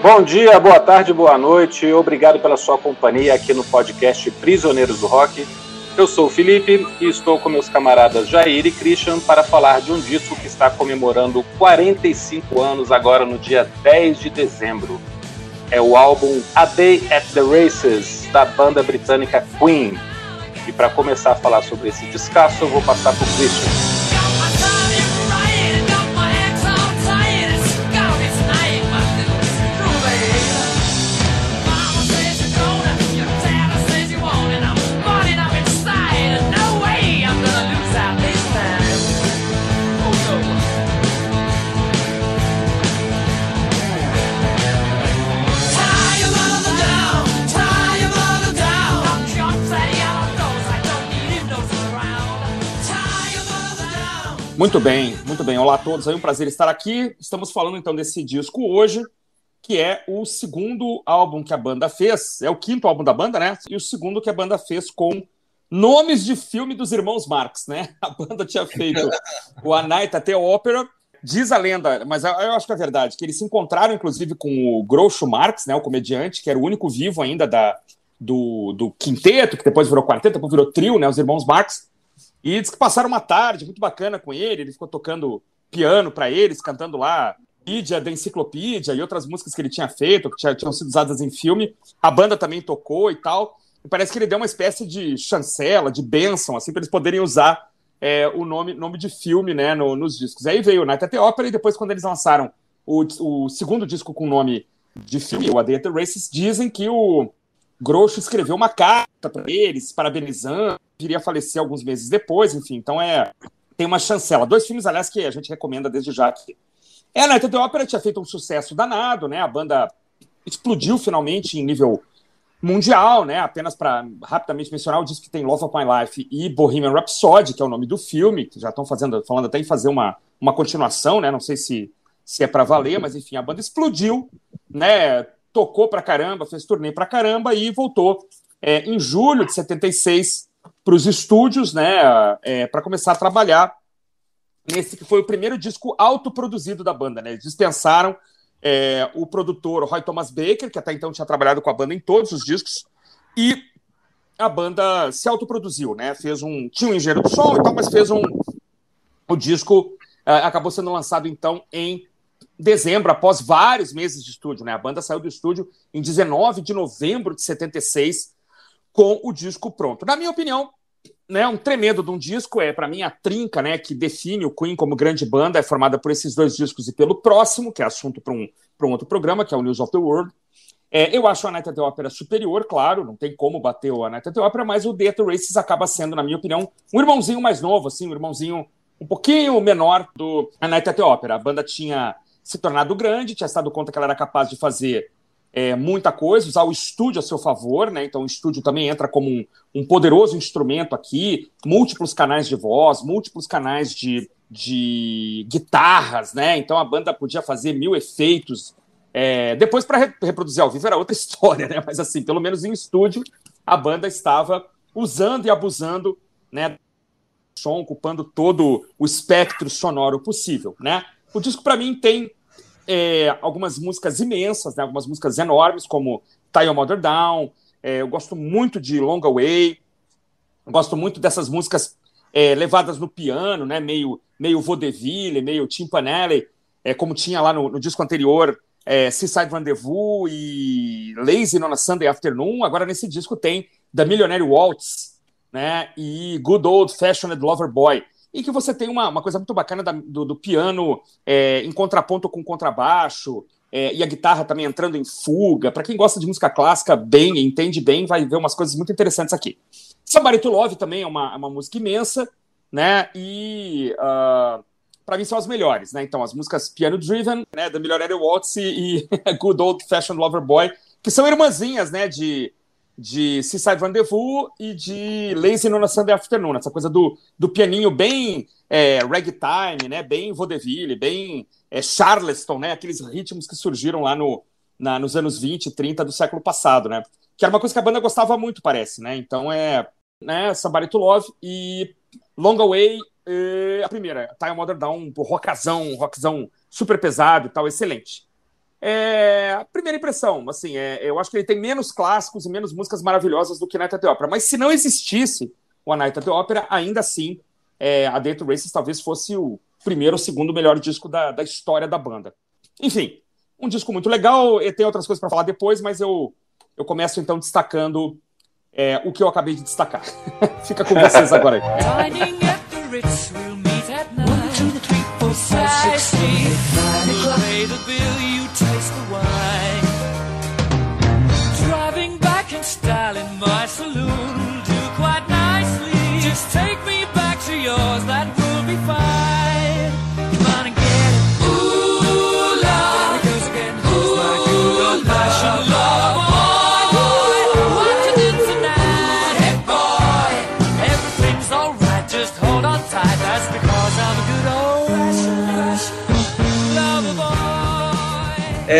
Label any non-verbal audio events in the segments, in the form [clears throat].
Bom dia, boa tarde, boa noite. Obrigado pela sua companhia aqui no podcast Prisioneiros do Rock. Eu sou o Felipe e estou com meus camaradas Jair e Christian para falar de um disco que está comemorando 45 anos agora no dia 10 de dezembro. É o álbum A Day at the Races da banda britânica Queen. E para começar a falar sobre esse descasso, eu vou passar para o Christian. Muito bem, muito bem. Olá a todos, é um prazer estar aqui. Estamos falando então desse disco hoje, que é o segundo álbum que a banda fez, é o quinto álbum da banda, né? E o segundo que a banda fez com nomes de filme dos irmãos Marx, né? [laughs] A banda tinha feito o A Night at the Opera, diz a lenda, mas eu acho que é verdade, que eles se encontraram inclusive com o Groucho Marx, né, o comediante, que era o único vivo ainda da, do, do quinteto, que depois virou quarteto, depois virou trio, né, os irmãos Marx. E diz que passaram uma tarde muito bacana com ele, ele ficou tocando piano para eles, cantando lá da Enciclopédia e outras músicas que ele tinha feito, que tinham sido usadas em filme. A banda também tocou e tal. E parece que ele deu uma espécie de chancela, de bênção, assim, para eles poderem usar é, o nome, nome de filme né, no, nos discos. Aí veio o Night at the Opera e depois, quando eles lançaram o, o segundo disco com o nome de filme, o A Day at the Races, dizem que o Groucho escreveu uma carta para eles, parabenizando, iria falecer alguns meses depois, enfim, então é tem uma chancela. Dois filmes, aliás, que a gente recomenda desde já aqui. É, a at the Opera tinha feito um sucesso danado, né? A banda explodiu finalmente em nível mundial, né? Apenas para rapidamente mencionar, o disco que tem Love of My Life e Bohemian Rhapsody, que é o nome do filme, que já estão fazendo, falando até em fazer uma, uma continuação, né? Não sei se, se é para valer, mas enfim, a banda explodiu, né? Tocou para caramba, fez turnê para caramba e voltou é, em julho de 76 para os estúdios, né, é, para começar a trabalhar nesse que foi o primeiro disco autoproduzido da banda, né? Eles dispensaram é, o produtor Roy Thomas Baker, que até então tinha trabalhado com a banda em todos os discos, e a banda se autoproduziu, né? Fez um tinha um engenheiro do som e tal, mas fez um o disco é, acabou sendo lançado então em dezembro, após vários meses de estúdio, né? A banda saiu do estúdio em 19 de novembro de 76 com o disco pronto. Na minha opinião, né, um tremendo de um disco, é para mim a trinca né, que define o Queen como grande banda, é formada por esses dois discos e pelo próximo, que é assunto para um, um outro programa, que é o News of the World. É, eu acho a Night at the Opera superior, claro, não tem como bater o Night at the Opera, mas o The Races acaba sendo, na minha opinião, um irmãozinho mais novo, assim, um irmãozinho um pouquinho menor do A Night at the Opera. A banda tinha se tornado grande, tinha se dado conta que ela era capaz de fazer é, muita coisa, usar o estúdio a seu favor, né? Então o estúdio também entra como um, um poderoso instrumento aqui, múltiplos canais de voz, múltiplos canais de, de guitarras, né? Então a banda podia fazer mil efeitos. É, depois, para re reproduzir ao vivo, era outra [laughs] história, né? Mas assim, pelo menos em estúdio, a banda estava usando e abusando, né? Som, ocupando todo o espectro sonoro possível, né? O disco, para mim, tem é, algumas músicas imensas, né, algumas músicas enormes, como Tie Your Mother Down. É, eu gosto muito de Long Away. Gosto muito dessas músicas é, levadas no piano, né, meio, meio vaudeville, meio timpanelli, é, como tinha lá no, no disco anterior, é, Seaside Rendezvous e Lazy on a Sunday Afternoon. Agora nesse disco tem The Millionaire Waltz né, e Good Old Fashioned Lover Boy e que você tem uma, uma coisa muito bacana da, do, do, piano é, em contraponto com contrabaixo, é, e a guitarra também entrando em fuga. Para quem gosta de música clássica bem, entende bem, vai ver umas coisas muito interessantes aqui. Somebody to Love também é uma, é uma música imensa, né? E uh, ah, para mim são as melhores, né? Então, as músicas Piano Driven, né? Da Millionaire Waltz e, e [laughs] Good Old Fashioned Lover Boy, que são irmãzinhas, né? De, de Seaside Rendezvous e de Lazy on a Sunday Afternoon, essa coisa do, do pianinho bem é, ragtime, né, bem vaudeville, bem é, charleston, né, aqueles ritmos que surgiram lá no, na, nos anos 20 e 30 do século passado, né, que era uma coisa que a banda gostava muito, parece, né, então é, né, Somebody to Love e Long Away, a primeira, Time Mother Down, um rockazão, rockzão super pesado e tal, excelente. É, primeira impressão, assim, é, eu acho que ele tem menos clássicos e menos músicas maravilhosas do que Night at the Opera. Mas se não existisse o A Night at the Opera, ainda assim, é, a Day to Races talvez fosse o primeiro ou segundo melhor disco da, da história da banda. Enfim, um disco muito legal. E tem outras coisas para falar depois, mas eu, eu começo então destacando é, o que eu acabei de destacar. [laughs] Fica com vocês agora aí. In in my saloon do quite nicely. Just take me back to yours, that will be fine.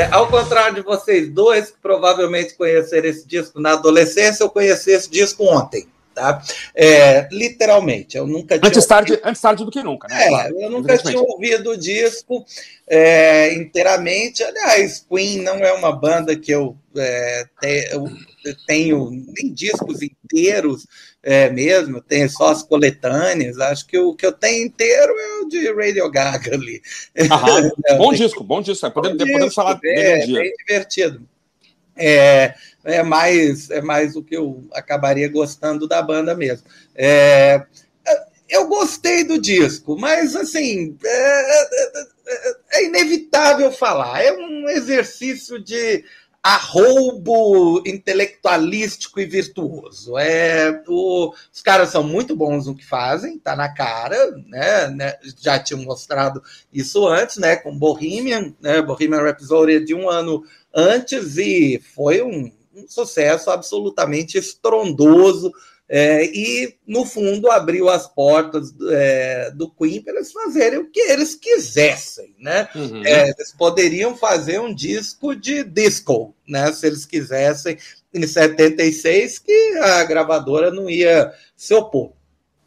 É, ao contrário de vocês dois, que provavelmente conheceram esse disco na adolescência, eu conheci esse disco ontem. Tá? É, literalmente, eu nunca. Antes tarde, antes tarde do que nunca, né? É, claro, eu nunca tinha ouvido o disco é, inteiramente. Aliás, Queen não é uma banda que eu, é, tenho nem discos inteiros é, mesmo, tenho só as coletâneas. Acho que o que eu tenho inteiro é o de Radio Gaga ali. Aham, [laughs] bom disco, bom disco. Podemos, disco, podemos falar dele um dia. É bem divertido. É, é mais é mais o que eu acabaria gostando da banda mesmo. É, eu gostei do disco, mas assim é, é, inevitável falar. É um exercício de arroubo intelectualístico e virtuoso. É, o, os caras são muito bons no que fazem, tá na cara, né, né já tinham mostrado isso antes, né, com Bohemian, né, Bohemian Rhapsody de um ano antes e foi um, um sucesso absolutamente estrondoso. É, e, no fundo, abriu as portas é, do Queen para eles fazerem o que eles quisessem. Né? Uhum. É, eles poderiam fazer um disco de disco, né? se eles quisessem, em 76, que a gravadora não ia se opor.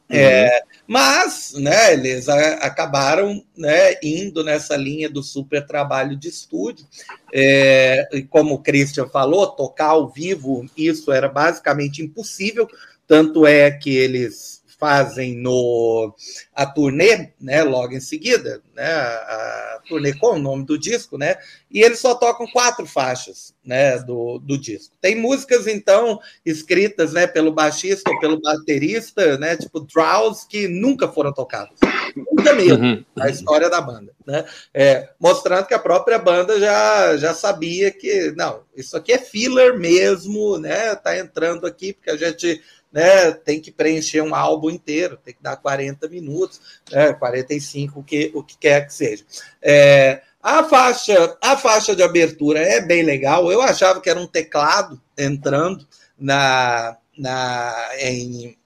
Uhum. É, mas né, eles a, acabaram né, indo nessa linha do super trabalho de estúdio. É, e como o Christian falou, tocar ao vivo, isso era basicamente impossível. Tanto é que eles fazem no a turnê, né, logo em seguida, né, a, a turnê com o nome do disco, né, e eles só tocam quatro faixas, né, do, do disco. Tem músicas então escritas, né, pelo baixista ou pelo baterista, né, tipo Drowse, que nunca foram tocadas, nunca mesmo, uhum. a história da banda, né, é, mostrando que a própria banda já já sabia que não, isso aqui é filler mesmo, né, tá entrando aqui porque a gente né, tem que preencher um álbum inteiro, tem que dar 40 minutos, né, 45, o que, o que quer que seja. É, a faixa, a faixa de abertura é bem legal. Eu achava que era um teclado entrando na, na em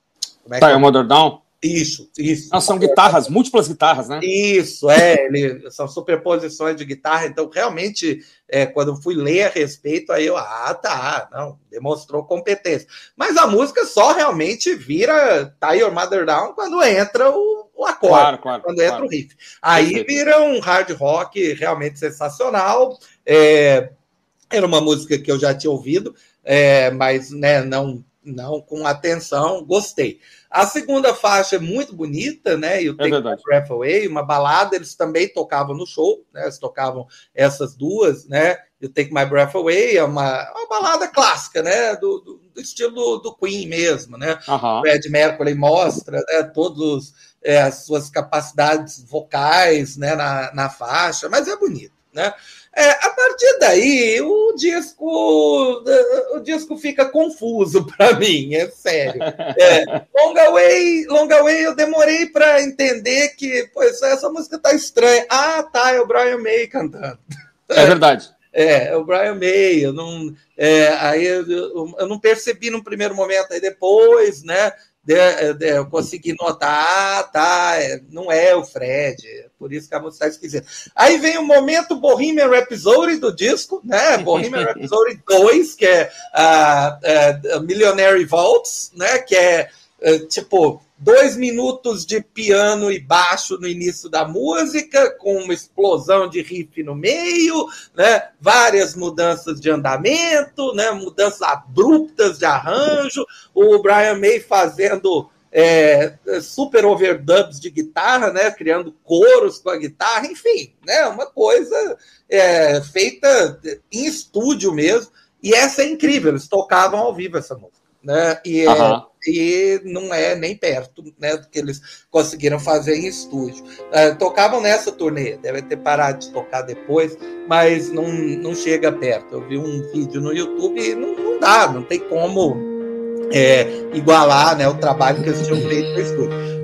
como é que tá, é? Mother Down? Isso, isso. São guitarras, múltiplas guitarras, né? Isso, é, ele, são superposições de guitarra, então realmente, é, quando eu fui ler a respeito, aí eu, ah, tá, não, demonstrou competência. Mas a música só realmente vira Tie Your Mother Down quando entra o, o acorde, claro, claro, quando claro. entra o riff. Aí vira um hard rock realmente sensacional. É, era uma música que eu já tinha ouvido, é, mas né, não, não com atenção, gostei. A segunda faixa é muito bonita, né? E o Take é My Breath Away, uma balada, eles também tocavam no show, né? Eles tocavam essas duas, né? E o Take My Breath Away é uma, uma balada clássica, né? Do, do, do estilo do Queen mesmo, né? Uhum. O Ed Mercury mostra né, todas é, as suas capacidades vocais né, na, na faixa, mas é bonito, né? É, a partir daí, o disco, o disco fica confuso [laughs] para mim, é sério. É, Long Way, Long Way, eu demorei para entender que, pois essa música tá estranha. Ah, tá, é o Brian May cantando. É verdade. [laughs] É, é o Brian May. Eu não, é, aí eu, eu, não percebi no primeiro momento, aí depois, né? De, de, eu consegui notar, ah, tá, é, não é o Fred, por isso que a música está esquisita. Aí vem o momento Bohemian Rhapsody do disco, né? [laughs] Bohemian Rhapsody 2, que é a, a, a Millionary Vaults, né? Que é, é tipo dois minutos de piano e baixo no início da música, com uma explosão de riff no meio, né? várias mudanças de andamento, né? mudanças abruptas de arranjo, o Brian May fazendo é, super overdubs de guitarra, né? criando coros com a guitarra, enfim, né? uma coisa é, feita em estúdio mesmo. E essa é incrível, eles tocavam ao vivo essa música. Né? E, uhum. e não é nem perto né, do que eles conseguiram fazer em estúdio. É, tocavam nessa turnê, deve ter parado de tocar depois, mas não, não chega perto. Eu vi um vídeo no YouTube e não, não dá, não tem como é, igualar né, o trabalho que eles tinham feito no estúdio.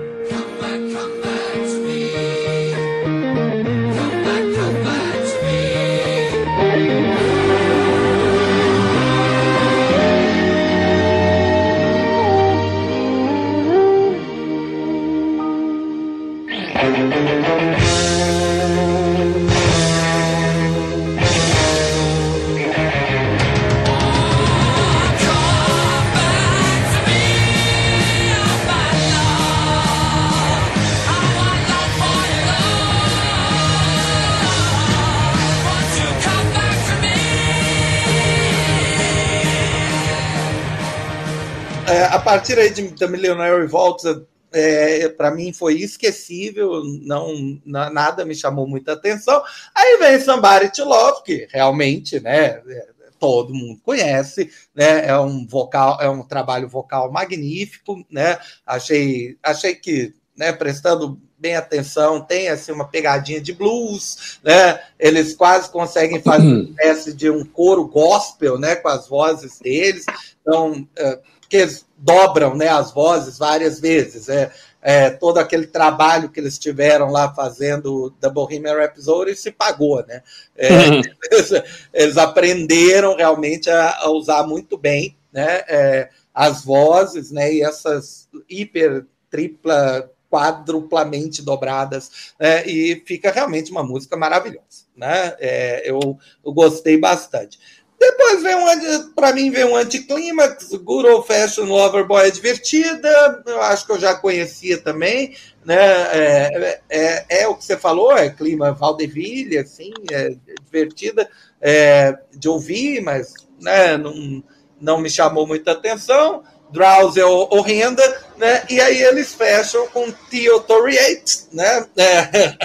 A partir aí de, da Millionaire Revolt, é, para mim foi esquecível, não, nada me chamou muita atenção. Aí vem Somebody to Love, que realmente, né, é, todo mundo conhece, né? É um vocal, é um trabalho vocal magnífico, né? Achei, achei que, né, prestando bem atenção, tem assim uma pegadinha de blues, né? Eles quase conseguem fazer uma [clears throat] espécie de um coro gospel, né, com as vozes deles. Então, é, porque eles dobram né, as vozes várias vezes. É, é, todo aquele trabalho que eles tiveram lá fazendo da Bohemian Rhapsody se pagou, né? É, uhum. [laughs] eles, eles, aprenderam realmente a, a, usar muito bem, né? É, as vozes, né? E essas hiper, tripla, quadruplamente dobradas, né? E fica realmente uma música maravilhosa, né? É, eu, eu gostei bastante. Depois vem um, para mim, vem um anticlímax, Good Old Fashion Loverboy é divertida, eu acho que eu já conhecia também, né? É, é, é, o que você falou, é clima Valdeville, assim, é divertida é, de ouvir, mas né, não, não me chamou muita atenção. Drowsy é horrenda, né? E aí eles fecham com Theotoriate, né? É,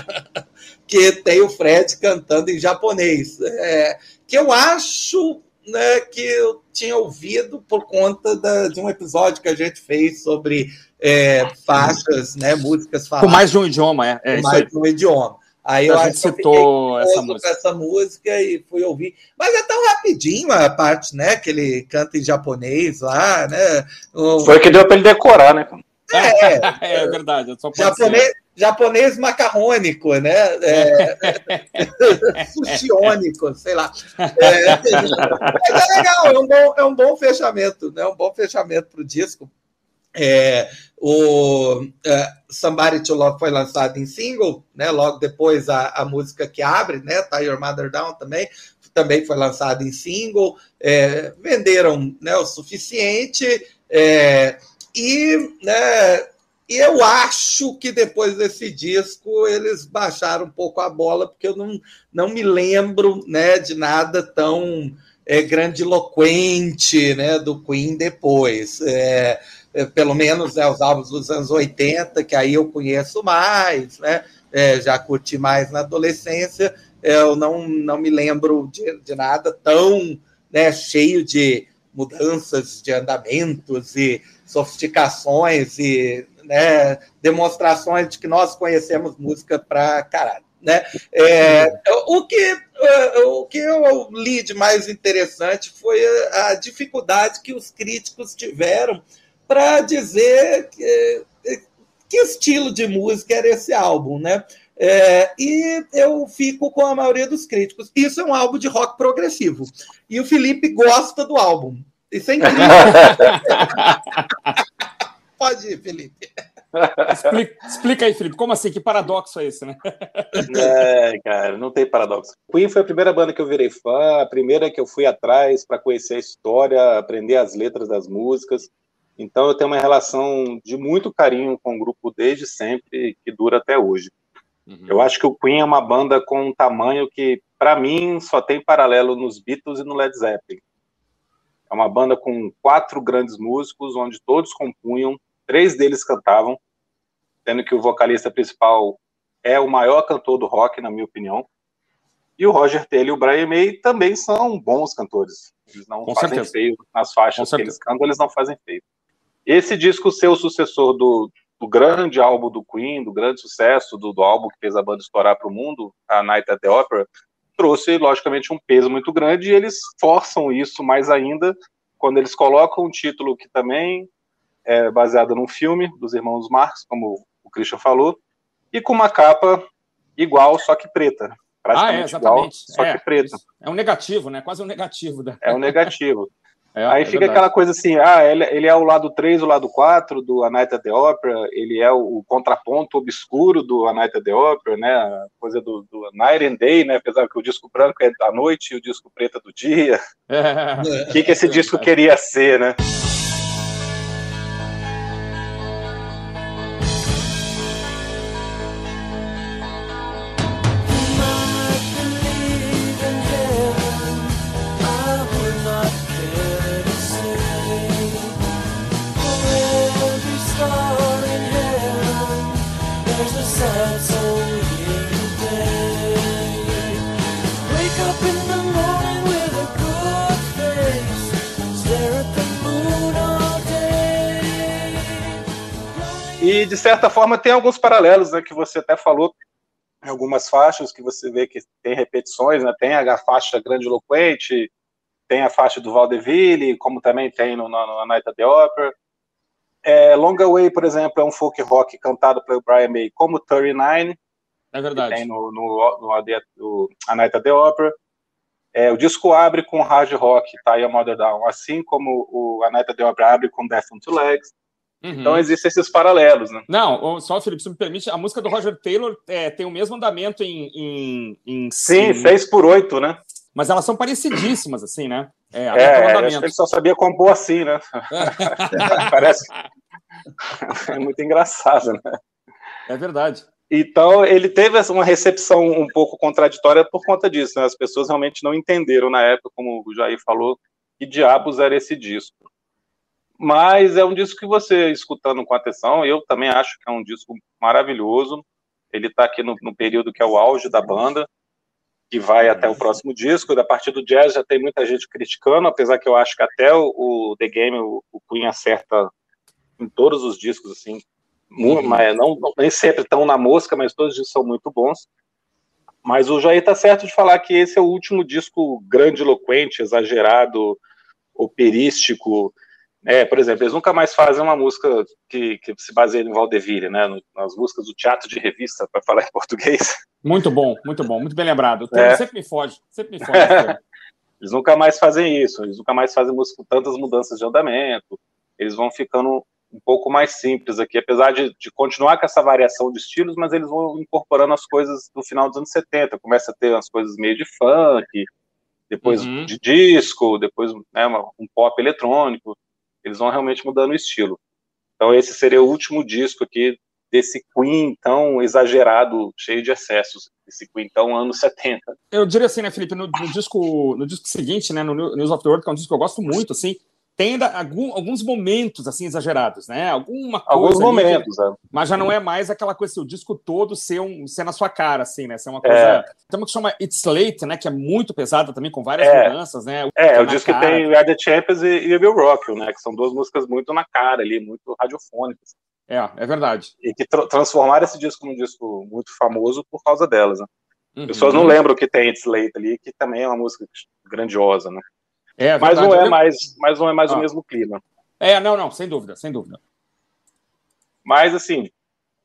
[laughs] que tem o Fred cantando em japonês. É, que eu acho né, que eu tinha ouvido por conta da, de um episódio que a gente fez sobre é, faixas, né, músicas faladas. Com mais de um idioma, é. é com mais de um idioma. Aí eu a gente citou essa música. essa música e fui ouvir. Mas é tão rapidinho a parte, né? Que ele canta em japonês lá, né? O... Foi que deu para ele decorar, né? É, [laughs] é verdade. japonês, japonês macarrônico, né? É, [laughs] sushiônico, sei lá. É, mas é legal, é um bom, é um bom fechamento, né? Um bom fechamento para o disco. É, o uh, Somebody to Love foi lançado em single, né? Logo depois a, a música que abre, né? Tie Your Mother Down também, também foi lançado em single. É, venderam né, o suficiente é, e né, e eu acho que depois desse disco eles baixaram um pouco a bola, porque eu não, não me lembro né, de nada tão é, grandiloquente né, do Queen depois. É, é, pelo menos né, os álbuns dos anos 80, que aí eu conheço mais, né, é, já curti mais na adolescência, eu não, não me lembro de, de nada tão né, cheio de mudanças de andamentos e sofisticações e né, demonstrações de que nós conhecemos música para caralho. Né? É, o, que, o que eu li de mais interessante foi a dificuldade que os críticos tiveram para dizer que, que estilo de música era esse álbum, né? É, e eu fico com a maioria dos críticos. Isso é um álbum de rock progressivo. E o Felipe gosta do álbum. Isso é incrível. Pode ir, Felipe. [laughs] Explica, explica, aí, Felipe, como assim? Que paradoxo é esse, né? É, cara, não tem paradoxo. Queen foi a primeira banda que eu virei fã, a primeira que eu fui atrás para conhecer a história, aprender as letras das músicas. Então eu tenho uma relação de muito carinho com o grupo desde sempre, que dura até hoje. Uhum. Eu acho que o Queen é uma banda com um tamanho que, para mim, só tem paralelo nos Beatles e no Led Zeppelin. É uma banda com quatro grandes músicos, onde todos compunham, três deles cantavam, sendo que o vocalista principal é o maior cantor do rock, na minha opinião. E o Roger Taylor e o Brian May também são bons cantores. Eles não Com fazem certeza. feio nas faixas que eles cantam, eles não fazem feio. Esse disco ser o sucessor do, do grande álbum do Queen, do grande sucesso do, do álbum que fez a banda estourar para o mundo, a Night at the Opera, trouxe, logicamente, um peso muito grande e eles forçam isso mais ainda quando eles colocam um título que também é baseado num filme dos irmãos Marx, como o Christian falou, e com uma capa igual, só que preta. Praticamente ah, é, exatamente. Igual, só é, que preta. É um negativo, né? Quase um negativo. Da... É um negativo. [laughs] É, Aí é fica verdade. aquela coisa assim, ah, ele, ele, é o lado 3, o lado 4 do A Night at the Opera, ele é o, o contraponto obscuro do A Night at the Opera, né, a coisa do, do, Night and Day, né, apesar que o disco branco é da noite e o disco preto é do dia. O que, que esse disco queria ser, né? E, de certa forma, tem alguns paralelos, né, que você até falou, em algumas faixas que você vê que tem repetições, né, tem a faixa grandiloquente, tem a faixa do Valdeville, como também tem no, no, no Night of the Opera. É, Long Away, por exemplo, é um folk rock cantado pelo Brian May, como 39, é verdade. tem no, no, no, no A Night of the Opera. É, o disco abre com hard rock, tá aí a Mother Down, assim como o A Night of the Opera abre com Death on Two Legs. Uhum. Então existem esses paralelos, né? Não, só, Felipe, se me permite, a música do Roger Taylor é, tem o mesmo andamento em. em, em Sim, 6 por 8 né? Mas elas são parecidíssimas, assim, né? É, é acho que ele só sabia compor assim, né? [laughs] Parece. É muito engraçado, né? É verdade. Então, ele teve uma recepção um pouco contraditória por conta disso, né? As pessoas realmente não entenderam na época, como o Jair falou, que diabos era esse disco. Mas é um disco que você, escutando com atenção, eu também acho que é um disco maravilhoso. Ele está aqui no, no, período que é o auge da banda, que vai até o próximo disco. Da partir do jazz já tem muita gente criticando, apesar que eu acho que até o, o The Game, o, o Queen acerta em todos os discos, assim. Uhum. Mas não, nem sempre estão na mosca, mas todos os discos são muito bons. Mas o Jair está certo de falar que esse é o último disco grandiloquente, exagerado, operístico, é, por exemplo, eles nunca mais fazem uma música que, que se baseia em Valdeville, né? nas músicas do teatro de revista, para falar em [laughs] português. Muito bom, muito bom, muito bem lembrado. O é. sempre me foge, sempre me foge. [laughs] eles nunca mais fazem isso, eles nunca mais fazem música com tantas mudanças de andamento, eles vão ficando um pouco mais simples aqui, apesar de, de, continuar com essa variação de estilos, mas eles vão incorporando as coisas do final dos anos 70, começa a ter umas coisas meio de funk, depois uhum. de disco, depois né, um pop eletrônico, eles vão realmente mudando o estilo. Então esse seria o último disco aqui desse Queen tão exagerado, cheio de excessos, esse Queen tão anos [laughs] 70. Eu diria assim, né, Felipe, no, no disco, no disco seguinte, né, no News of the World, que é um disco que eu gosto muito, assim, tem ainda algum, alguns momentos assim exagerados, né? Alguma coisa. Alguns momentos, é. Mas já não é mais aquela coisa assim, o disco todo ser, um, ser na sua cara, assim, né? Ser uma coisa. É. Tem uma que chama It's Late, né? Que é muito pesada também, com várias é. mudanças, né? É, o disco que tem We Are the Champions e, e Will Rock, né? Que são duas músicas muito na cara ali, muito radiofônicas. É, é verdade. E que tra transformaram esse disco num disco muito famoso por causa delas, né? Uhum. Pessoas não lembram que tem It's Late ali, que também é uma música grandiosa, né? É, mas não é mais, mas não é mais ah. o mesmo clima. É, não, não, sem dúvida, sem dúvida. Mas assim,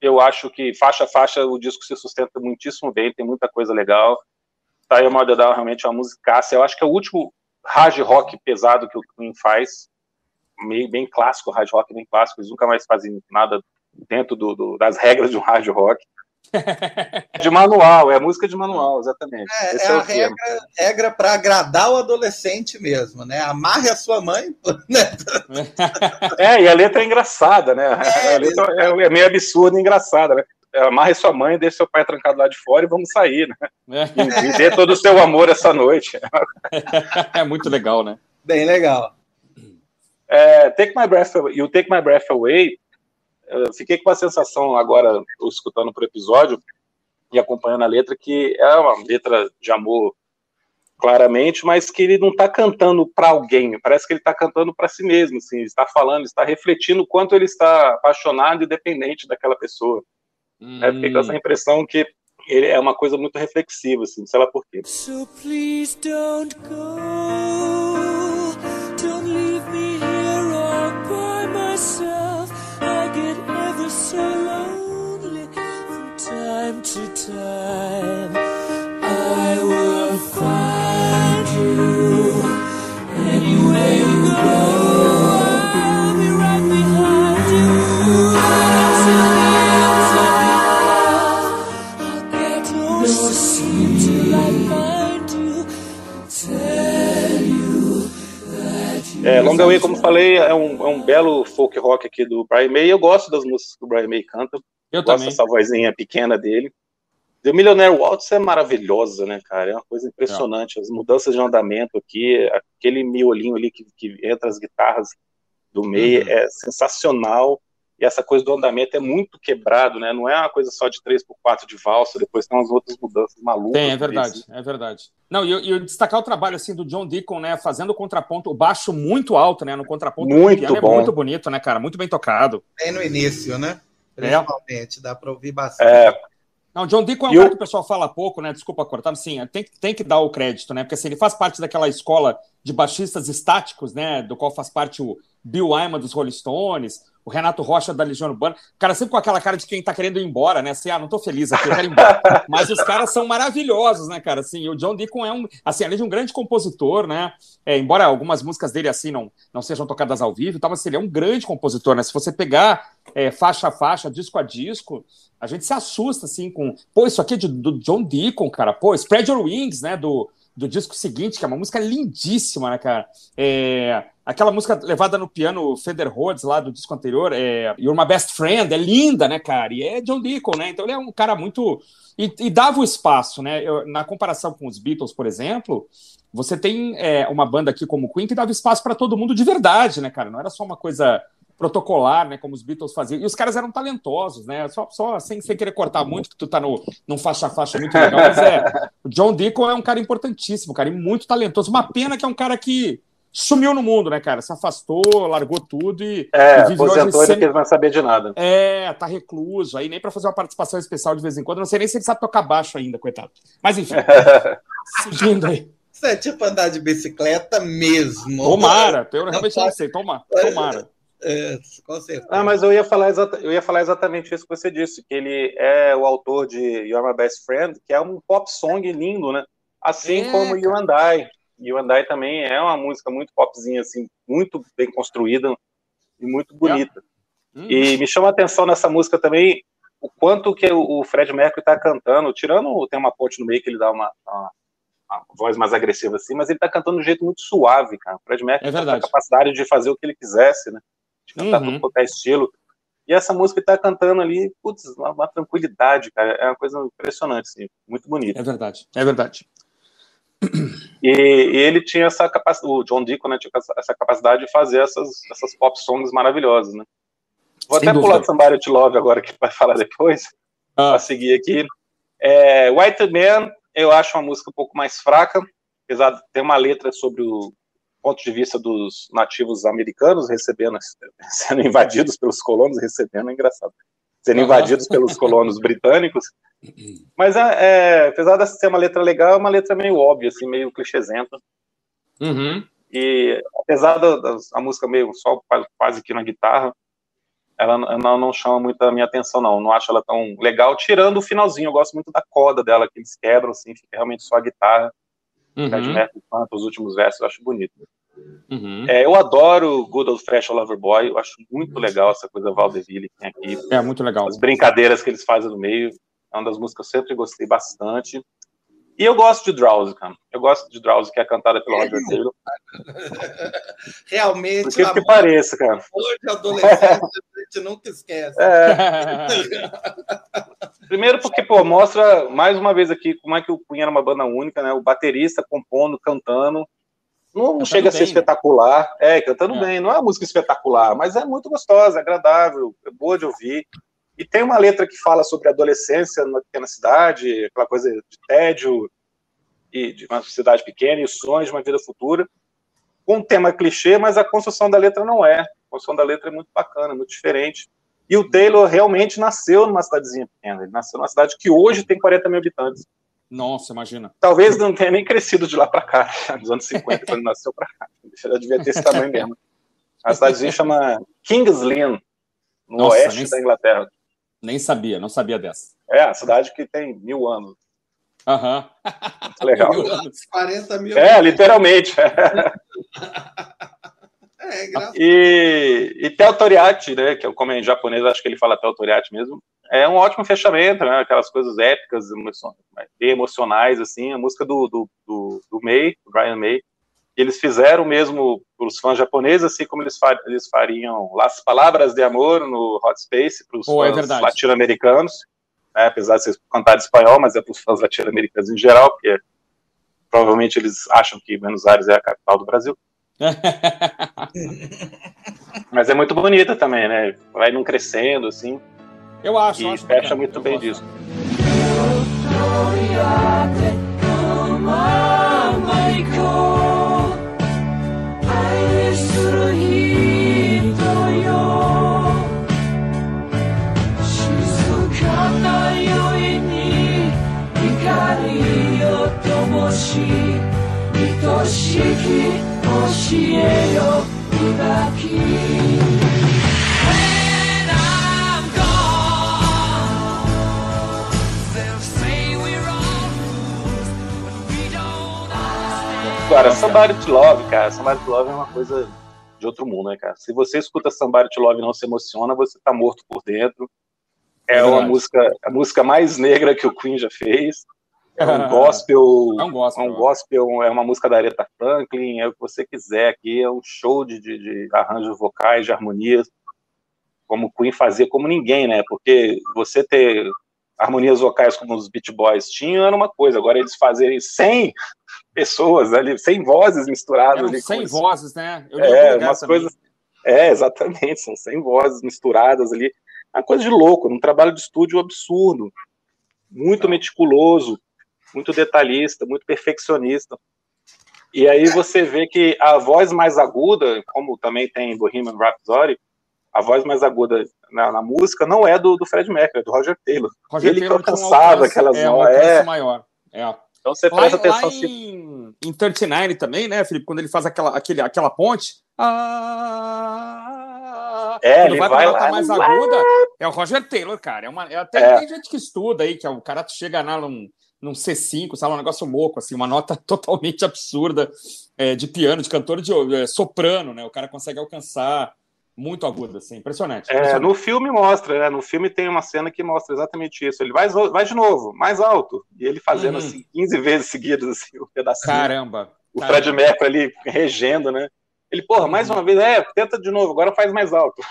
eu acho que faixa a faixa o disco se sustenta muitíssimo bem, tem muita coisa legal. Tá Mother Down realmente é uma musicaça. Eu acho que é o último hard rock pesado que o Queen faz, meio bem clássico, hard rock bem clássico. Eles nunca mais fazem nada dentro do, do, das regras de um hard rock. De manual, é música de manual, exatamente. É, é, é a regra, regra para agradar o adolescente mesmo, né? Amarre a sua mãe. [laughs] Né? é, e a letra é engraçada, né? É, a letra é, é meio absurda e engraçada, né? Amarre sua mãe, deixe seu pai trancado lá de fora e vamos sair, né? E, e dê todo o seu amor essa noite. [laughs] É muito legal, né? Bem legal. É, Take My Breath Away, e o Take My Breath Away eu fiquei com a sensação agora, escutando o episódio e acompanhando a letra, que é uma letra de amor claramente, mas que ele não está cantando para alguém, parece que ele está cantando para si mesmo, assim, está falando, está refletindo o quanto ele está apaixonado e dependente daquela pessoa. Hum. É, fiquei com essa impressão que ele é uma coisa muito reflexiva, assim, sei lá por quê. So please don't go, É, Long como falei, é um, é um belo folk rock aqui do Brian May. Eu gosto das músicas que o Brian May canta. Eu gosto também. dessa vozinha pequena dele. The Millionaire Waltz é maravilhosa, né, cara? É uma coisa impressionante. As mudanças de andamento aqui, aquele miolinho ali que, que entra as guitarras do meio uhum. é sensacional. E essa coisa do andamento é muito quebrado, né? Não é uma coisa só de 3 por 4 de valsa, depois tem umas outras mudanças malucas. Tem, é verdade, é verdade. Não, e eu, eu, destacar o trabalho assim do John Deacon, né? Fazendo o contraponto, o baixo muito alto, né? No contraponto muito piano, é muito bonito, né, cara? Muito bem tocado. Bem no início, né? É. Principalmente, é. dá para ouvir bastante. É, não, John Deacon é um E cara o- que o pessoal fala pouco, né? Desculpa cortar, mas sim, tem, que- tem que dar o crédito, né? Porque assim, ele faz parte daquela escola de baixistas estáticos, né? Do qual faz parte o Bill Wyman dos Rolling Stones, o Renato Rocha da Legião Urbana. O cara sempre com aquela cara de quem tá querendo ir embora, né? Assim, ah, não tô feliz aqui, eu quero ir embora. [laughs] mas os caras são maravilhosos, né, cara? Assim, o John Deacon é um, assim, além de um grande compositor, né? É, embora algumas músicas dele, assim, não, não sejam tocadas ao vivo tal, mas assim, ele é um grande compositor, né? Se você pegar é, faixa a faixa, disco a disco, a gente se assusta, assim, com. Pô, isso aqui é de- do John Deacon, cara. Pô, Spread Your Wings, né? Do, do disco seguinte, que é uma música lindíssima, né, cara? É, aquela música levada no piano Fender Rhodes lá do disco anterior, é, You're My Best Friend, é linda, né, cara? E é John Deacon, né? Então ele é um cara muito. E, e dava o espaço, né? Eu- na comparação com os Beatles, por exemplo, você tem é, uma banda aqui como o Queen que dava espaço para todo mundo de verdade, né, cara? Não era só uma coisa protocolar, né, como os Beatles faziam. E os caras eram talentosos, né? Só, só sem, sem querer cortar muito, que tu tá no, num faixa-faixa muito legal, mas é. O [laughs] John Deacon é um cara importantíssimo, cara, e muito talentoso. Uma pena que é um cara que sumiu no mundo, né, cara? Se afastou, largou tudo e, É, e aposentou sem- não quis mais saber de nada. é, tá recluso aí, nem pra fazer uma participação especial de vez em quando. Não sei nem se ele sabe tocar baixo ainda, coitado. Mas enfim, [laughs] seguindo aí. Isso é tipo andar de bicicleta mesmo. Tomara, eu realmente não sei, toma, tomara. É, com certeza. Ah, mas eu ia, falar exata- eu ia falar exatamente isso que você disse, que ele é o autor de You're My Best Friend, que é um pop song lindo, né? Assim É, como You and I. You and I também é uma música muito popzinha, assim, muito bem construída e muito bonita. Hum, E me chama a atenção nessa música também o quanto que o o Fred Mercury está cantando, tirando tem uma ponte no meio que ele dá uma, uma- uma voz mais agressiva assim, mas ele está cantando de um jeito muito suave, cara. O Fred Mercury É tem a capacidade de fazer o que ele quisesse, né? De cantar Uhum. qualquer estilo. E essa música ele tá cantando ali, putz, uma, uma tranquilidade, cara. É uma coisa impressionante, assim, muito bonita. É verdade, é verdade. [clears throat] E, e ele tinha essa capacidade, o John Deacon, né, tinha essa- capacidade de fazer essas, essas pop songs maravilhosas, né? Vou Sem até dúvida. pular Somebody to Love agora, que vai falar depois, Ah, para seguir aqui. É, White Man, eu acho uma música um pouco mais fraca, apesar de ter uma letra sobre o ponto de vista dos nativos americanos recebendo, [laughs] sendo invadidos pelos colonos, recebendo, é engraçado, sendo invadidos pelos colonos britânicos. Mas, é, é, apesar dessa ser uma letra legal, é uma letra meio óbvia, assim, meio clichêsenta. uhum. E apesar da, da a música meio só quase, que na guitarra, ela não, chama muito a minha atenção, não. Não acho ela tão legal, tirando o finalzinho. Eu gosto muito da coda dela, que eles quebram, assim, fica realmente só a guitarra. Fred Uhum. Mercury canta os últimos versos, eu acho bonito. Uhum. É, eu adoro Good Old Fashioned Lover Boy, eu acho muito legal essa coisa Valdeville que tem aqui. É muito legal. As brincadeiras que eles fazem no meio. É uma das músicas que eu sempre gostei bastante. E eu gosto de Drowsy, cara. Eu gosto de Drowsy, que é cantada pelo Roger Taylor. [laughs] Realmente. Por que, que pareça, cara. Hoje, adolescente, a gente nunca esquece. É. [laughs] Primeiro porque, pô, mostra mais uma vez aqui como é que o Queen era uma banda única, né? O baterista compondo, cantando. Não cantando chega a ser bem, espetacular. Né? É, cantando é. bem. Não é uma música espetacular, mas é muito gostosa, agradável, é boa de ouvir. E tem uma letra que fala sobre a adolescência numa pequena cidade, aquela coisa de tédio e de uma cidade pequena e os sonhos de uma vida futura, com um tema clichê, mas a construção da letra não é. A construção da letra é muito bacana, muito diferente. E o Taylor realmente nasceu numa cidadezinha pequena. Ele nasceu numa cidade que hoje tem 40 mil habitantes. Nossa, imagina. Talvez não tenha nem crescido de lá para cá, nos anos 50, quando nasceu para cá. Já devia ter esse tamanho mesmo. A cidadezinha chama Kings Lynn, no Nossa, oeste da Inglaterra. Nem sabia, não sabia dessa. É, a cidade que tem mil anos. Aham. Uhum. Legal. Mil anos, 40 mil. É, literalmente. [laughs] É, é e, e Teotoriati, né, que é como é em japonês, acho que ele fala Teotoriati mesmo, é um ótimo fechamento, né, aquelas coisas épicas, bem emocionais, assim, a música do, do, do, do May, do Brian May, eles fizeram mesmo para os fãs japoneses, assim como eles, far, eles fariam Las Palavras de Amor no Hot Space para os é fãs é latino-americanos, né, apesar de ser cantar em espanhol, mas é para os fãs latino-americanos em geral, porque provavelmente eles acham que Buenos Aires é a capital do Brasil. [laughs] mas é muito bonita também, né? Vai num crescendo, assim. Eu acho. E acho fecha bacana. muito bem disso. Agora, Somebody to Love, cara, Somebody to Love é uma coisa de outro mundo, né, cara? Se você escuta Somebody to Love e não se emociona, você tá morto por dentro. É, é uma música, a música mais negra que o Queen já fez. É um [laughs] gospel. É um gospel. É, um gospel, é uma música da Aretha Franklin, é o que você quiser aqui. É um show de, de, de arranjos vocais, de harmonias, como o Queen fazia como ninguém, né? Porque você ter harmonias vocais como os Beat Boys tinham era uma coisa, agora eles fazerem 100 pessoas ali, 100 vozes misturadas ali. 100 vozes, né? Eu é, umas coisas. É, exatamente, são 100 vozes misturadas ali. É uma coisa de louco, um trabalho de estúdio absurdo, muito meticuloso, muito detalhista, muito perfeccionista. E aí você vê que a voz mais aguda, como também tem em Bohemian Rhapsody, a voz mais aguda na, na música não é do, do Fred Mercury, é do Roger Taylor. Roger Ele Taylor que alcançava um aquelas é, um é maior. É. Então você presta lá, atenção. Lá se... em, em 39 também, né, Felipe? Quando ele faz aquela, aquele, aquela ponte. Ah, é, ele vai, vai pra lá, mais lá. aguda. É o Roger Taylor, cara. É uma, é, até é. tem gente que estuda aí, que é o cara chega lá num num C5, sabe? Um negócio louco, assim, uma nota [laughs] totalmente absurda é, de piano, de cantor de é, soprano, né? O cara consegue alcançar muito agudo, assim, impressionante. É, impressionante. no filme mostra, né? No filme tem uma cena que mostra exatamente isso. Ele vai, vai de novo, mais alto, e ele fazendo uhum. assim 15 vezes seguidas assim, o um pedacinho. Caramba. O Caramba. Fred Mercury ali regendo, né? Ele, porra, mais uhum. uma vez, é, tenta de novo, agora faz mais alto.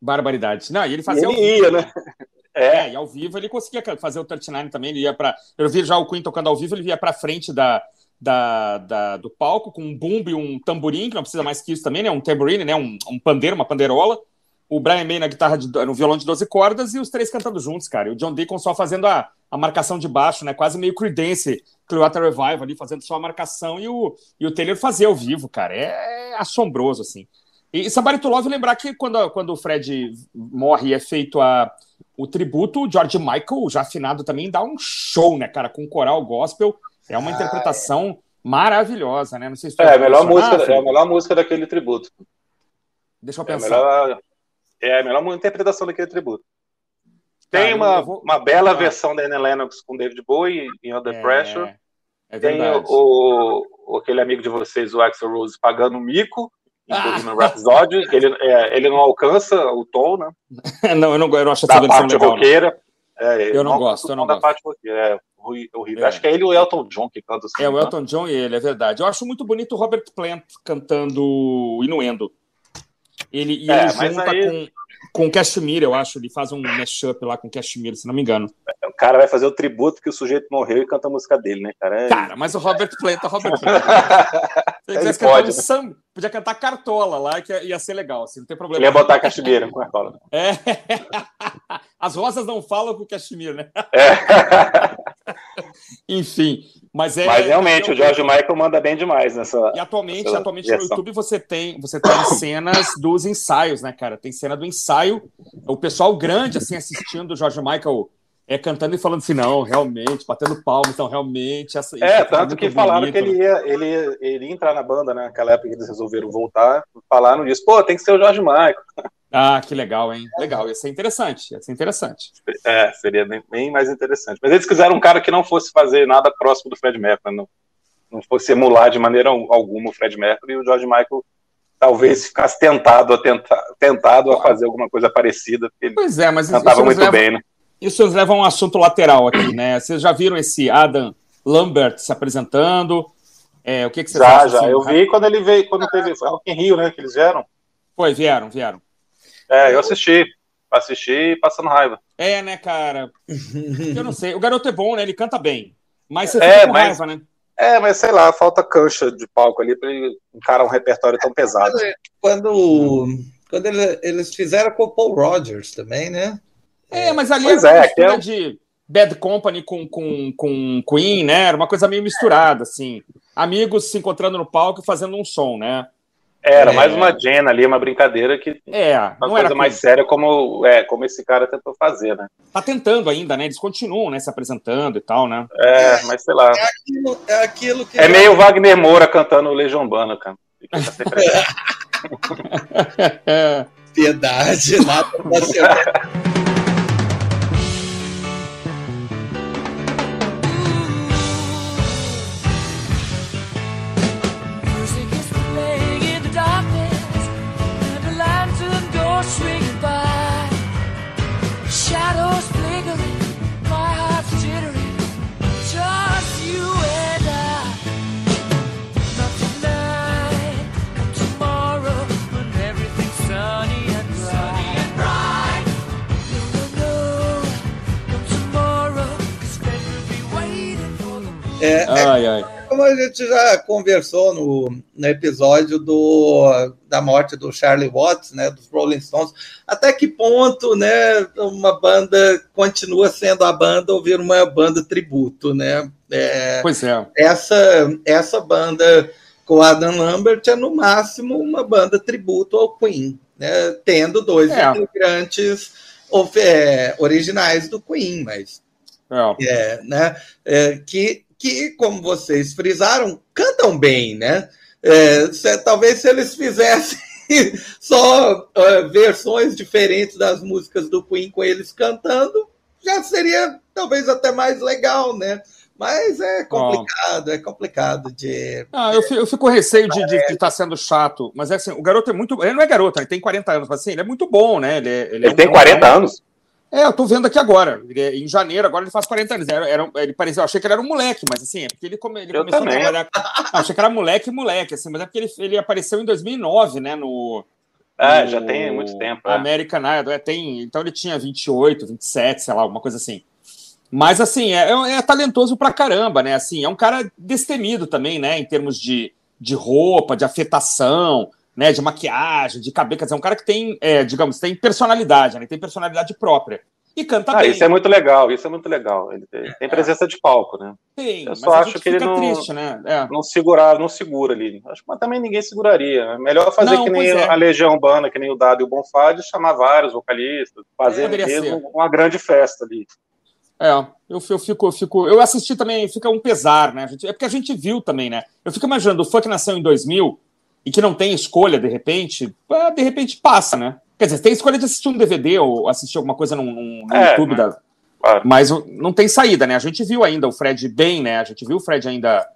Barbaridade. Não, e ele fazia. E ele ia, né? É. é. e ao vivo ele conseguia fazer o 39 também, ele ia para Eu vi já o Queen tocando ao vivo, ele ia para frente da, da, da, do palco com um bumbo e um tamborim, que não precisa mais que isso também, né? Um tamborim, né? Um, um pandeiro, uma pandeirola. O Brian May na guitarra, de, no violão de 12 cordas e os três cantando juntos, cara. E o John Deacon só fazendo a, a marcação de baixo, né? Quase meio Creedence, Clearwater Revival ali, fazendo só a marcação e o, e o Taylor fazia ao vivo, cara. É, é assombroso, assim. E Somebody to Love, lembrar que quando, quando o Fred morre e é feito a o tributo, o George Michael, já afinado também, dá um show, né, cara, com coral gospel. É uma ah, interpretação é. maravilhosa, né? Não sei se é, a melhor música, é a melhor música daquele tributo. Deixa eu pensar. É a melhor, é a melhor interpretação daquele tributo. Tem uma, vou... uma bela ah. versão da Anne Lennox com David Bowie em Under é... Pressure. É Tem o, o, aquele amigo de vocês, o Axel Rose, pagando mico inclusive no [laughs] Rhapsody. Ele, é, ele não alcança o tom, né? [laughs] não, eu não, eu não acho essa da versão parte legal, roqueira. É, eu não gosto, eu não gosto. Parte, é horrível. É. Acho que é ele e o Elton John que cantam. Assim, é, o Elton John e ele, é verdade. Eu acho muito bonito o Robert Plant cantando Inuendo. Ele, e é, ele junta aí... com, com Cashmere, eu acho. Ele faz um mashup lá com Cashmere, se não me engano. O cara vai fazer o tributo que o sujeito morreu e canta a música dele, né, cara? É... Cara, mas o Robert Plant é o Robert Plant. [laughs] Se ele pode, um né? samba, podia cantar Cartola lá, que ia ser legal, assim, não tem problema. Ele ia botar Cashmere com Cartola. É. [laughs] As rosas não falam com Cashmere, né? [laughs] É. [laughs] Enfim, mas é. Mas realmente, é, o George Michael manda bem demais nessa. E atualmente, nessa atualmente no YouTube você tem, você tem cenas dos ensaios, né, cara? Tem cena do ensaio, o pessoal grande, assim, assistindo o George Michael é, cantando e falando assim, não, realmente, batendo palma, então realmente. Essa, é, tanto que falaram bonito, que ele ia, ele, ia, ele ia entrar na banda, né? Naquela época que eles resolveram voltar, falaram disso, pô, tem que ser o George Michael. Ah, que legal, hein? Legal, ia ser interessante, ia ser interessante. É, seria bem, bem mais interessante. Mas eles quiseram um cara que não fosse fazer nada próximo do Fred Mercury, não, não fosse emular de maneira alguma o Fred Mercury, e o George Michael talvez ficasse tentado a tentar, tentado a fazer alguma coisa parecida, porque ele pois é, mas cantava muito leva, bem, né? Isso nos leva a um assunto lateral aqui, né? Vocês já viram esse Adam Lambert se apresentando? É, o que, que vocês já, acham? Já, assim? eu vi quando ele veio, quando teve foi em Rio, né? Que eles vieram. Foi, vieram, vieram. É, eu assisti. Assisti passando raiva. É, né, cara? Eu não sei. O garoto é bom, né? Ele canta bem. Mas você é, fica com mas, raiva, né? É, mas sei lá, falta cancha de palco ali para ele encarar um repertório tão pesado. Quando, quando eles fizeram com o Paul Rogers também, né? É, mas ali pois era uma é, mistura é... de Bad Company com, com, com Queen, né? Era uma coisa meio misturada, assim. Amigos se encontrando no palco e fazendo um som, né? Era é... mais uma Jenna ali, uma brincadeira que. É, uma coisa era mais séria, como, é, como esse cara tentou fazer, né? Tá tentando ainda, né? Eles continuam, né? Se apresentando e tal, né? É, mas sei lá. É aquilo, é aquilo que. É meio Wagner Moura cantando Legião Urbana, cara. Piedade, [laughs] nada pra [laughs] É, ai, ai. como a gente já conversou no, no episódio do, da morte do Charlie Watts, né, dos Rolling Stones, até que ponto, né, uma banda continua sendo a banda ou vir uma banda tributo, né? É, pois é. Essa, essa banda com Adam Lambert é no máximo uma banda tributo ao Queen, né, tendo dois é. integrantes é, originais do Queen, mas é. é né, é, que que, como vocês frisaram, cantam bem, né? É, se, talvez se eles fizessem [laughs] só uh, versões diferentes das músicas do Queen com eles cantando, já seria talvez até mais legal, né? Mas é complicado, oh. é complicado de. Ah, eu, fico, eu fico com receio de estar tá sendo chato, mas é assim, o garoto é muito. Ele não é garoto, ele tem 40 anos, mas assim, ele é muito bom, né? Ele, é, ele, ele é tem 40 anos? É, eu tô vendo aqui agora. É, em janeiro, agora ele faz 40 anos. Era, era, ele parecia, eu achei que ele era um moleque, mas assim, é porque ele, come, ele começou também. a trabalhar. [laughs] Achei que era moleque moleque, assim, mas é porque ele, ele apareceu em 2009, né? No. Ah, no, já tem muito tempo. É. American Idol, é, tem. Então ele tinha 28, 27, sei lá, alguma coisa assim. Mas assim, é, é, é talentoso pra caramba, né? Assim, é um cara destemido também, né? Em termos de, de roupa, de afetação né, de maquiagem, de cabelo. Quer dizer, é um cara que tem, é, digamos, tem personalidade, né? Tem personalidade própria. E canta ah, bem. Isso é muito legal, isso é muito legal. Ele tem, tem presença é. de palco, né? Tem, Eu só acho que ele não, triste, né? É. não segura, não segura ali. Acho que também ninguém seguraria. É melhor fazer não, que nem é. a Legião Urbana, que nem o Dado e o Bonfade, chamar vários vocalistas, fazer mesmo ser. uma grande festa ali. É, eu, eu, fico, eu fico. Eu assisti também, fica um pesar, né? é porque a gente viu também, né? Eu fico imaginando, o funk nasceu em 2000 e que não tem escolha, de repente, ah, de repente passa, né? Quer dizer, tem escolha de assistir um DVD ou assistir alguma coisa no, no é, YouTube, né? da... claro. mas não tem saída, né? A gente viu ainda o Fred bem, né? A gente viu o Fred ainda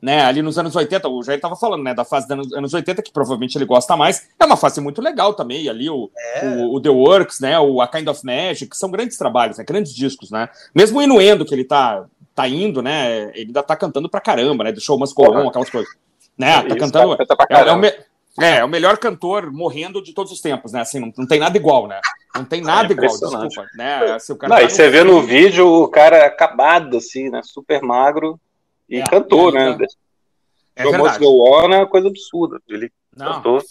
né, ali nos anos 80, o Jair estava falando, né, da fase dos anos 80, que provavelmente ele gosta mais, é uma fase muito legal também, ali o, é. o, o, The Works, né, o A Kind of Magic, são grandes trabalhos, né, grandes discos, né, mesmo o Inuendo que ele tá, tá indo, né, ele ainda tá cantando pra caramba, né, do Show Must Go On, aquelas coisas, né, tá cantando, é, é, o me, é, é, o melhor cantor morrendo de todos os tempos, né, assim, não, não tem nada igual, né, não tem nada é igual, desculpa, né, assim, o cara não, tá e você vê no vídeo o cara acabado, assim, né, super magro, e é, cantou, né? É Show Must Go On é uma coisa absurda. Ele Não, cantou.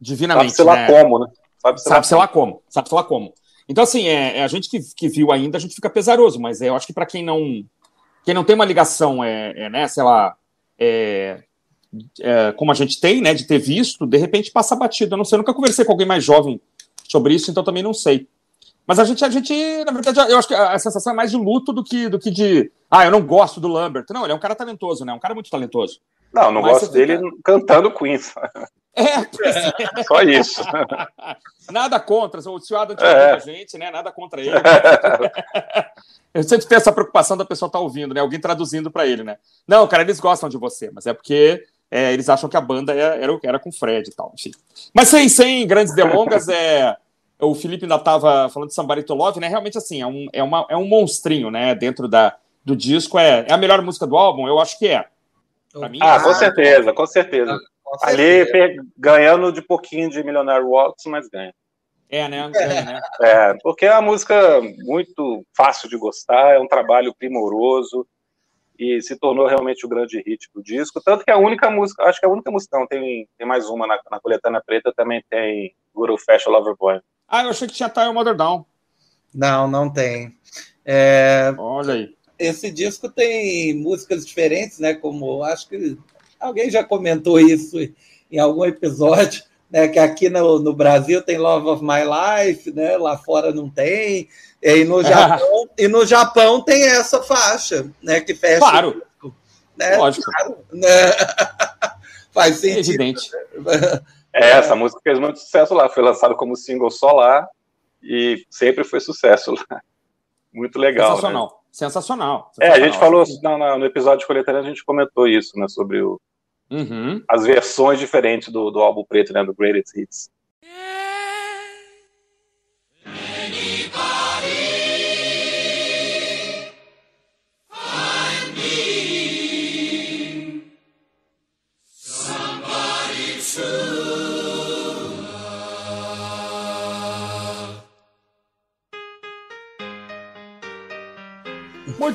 Divinamente. Sabe sei lá né? como, né? Sabe, sei, Sabe lá, como. Sabe sei lá como. Então, assim, é, é, a gente que, que viu ainda, a gente fica pesaroso, mas é, eu acho que para quem não quem não tem uma ligação, é, é né, sei lá, é, é, como a gente tem, né, de ter visto, de repente passa batido. Eu não sei, eu nunca conversei com alguém mais jovem sobre isso, então também não sei. Mas a gente, a gente, na verdade, eu acho que a sensação é mais de luto do que, do que de. Ah, eu não gosto do Lambert. Não, ele é um cara talentoso, né? Um cara muito talentoso. Não, não Mas gosto dele fica... cantando Queen. [laughs] É, é. Só isso. Nada contra, o tio Adam tinha é. a gente, né? Nada contra ele. [laughs] eu sempre tenho essa preocupação da pessoa estar tá ouvindo, né? Alguém traduzindo para ele, né? Não, cara, eles gostam de você, mas é porque é, eles acham que a banda era, é, era, era com o Fred e tal, enfim. Mas sem, sem grandes delongas, é o Felipe ainda estava falando de Somebody to Love, né? Realmente, assim, é um, é uma, é um monstrinho, né? Dentro da, do disco. É, é a melhor música do álbum? Eu acho que é. Mim, ah, é... com certeza, com certeza. com certeza. Ali ganhando de pouquinho de Millionaire Walks, mas ganha. É, né? Ganha, né? É, porque é uma música muito fácil de gostar, é um trabalho primoroso e se tornou realmente o grande hit do disco. Tanto que a única música, acho que a única música, não, tem, tem mais uma na, na Coletânea Preta, também tem Old Fashion Lover Boy. Ah, eu achei que tinha Tile Mother Down. Não, não tem. É... Olha aí. Esse disco tem músicas diferentes, né? Como acho que alguém já comentou isso em algum episódio, né? Que aqui no, no Brasil tem Love of My Life, né? Lá fora não tem. E no [laughs] Japão, e no Japão tem essa faixa, né? Que fecha. Claro. O disco, né? Lógico. Claro, né? [laughs] Faz sentido. Evidente. Né? É, essa música fez muito sucesso lá, foi lançado como single só lá e sempre foi sucesso lá. Muito legal. Sensacional. Né? Sensacional. É, a gente falou no, no episódio de Coletânea, a gente comentou isso, né, sobre o, uhum. as versões diferentes do, do álbum preto, né, do Greatest Hits.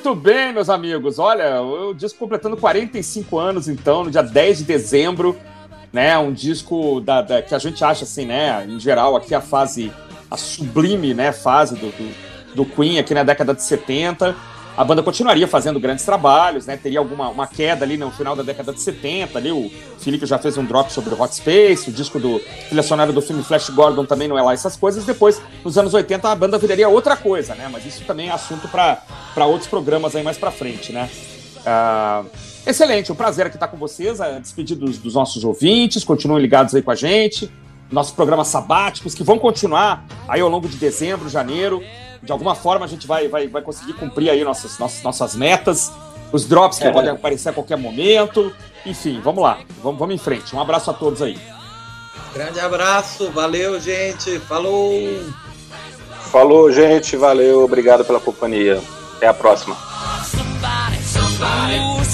Muito bem, meus amigos. Olha, o disco completando 45 anos, então, no dia 10 de dezembro, né? Um disco da, da, que a gente acha, assim, né? Em geral, aqui a fase, a sublime, né? Fase do, do, do Queen aqui na década de 70 a banda continuaria fazendo grandes trabalhos, né? Teria alguma uma queda ali no final da década de 70, ali o Felipe já fez um drop sobre o Hot Space, o disco do trilha do filme Flash Gordon também não é lá essas coisas. Depois, nos anos 80, a banda viraria outra coisa, né? Mas isso também é assunto para outros programas aí mais para frente, né? Uh, excelente, um prazer aqui estar com vocês, a despedir dos, dos nossos ouvintes, continuem ligados aí com a gente, nossos programas sabáticos que vão continuar aí ao longo de dezembro, janeiro de alguma forma a gente vai, vai, vai conseguir cumprir aí nossas, nossas, nossas metas, os drops que é. podem aparecer a qualquer momento. Enfim, vamos lá, vamos, vamos em frente. Um abraço a todos aí. Grande abraço, valeu, gente. Falou! Falou, gente, valeu, obrigado pela companhia. Até a próxima. Somebody, somebody,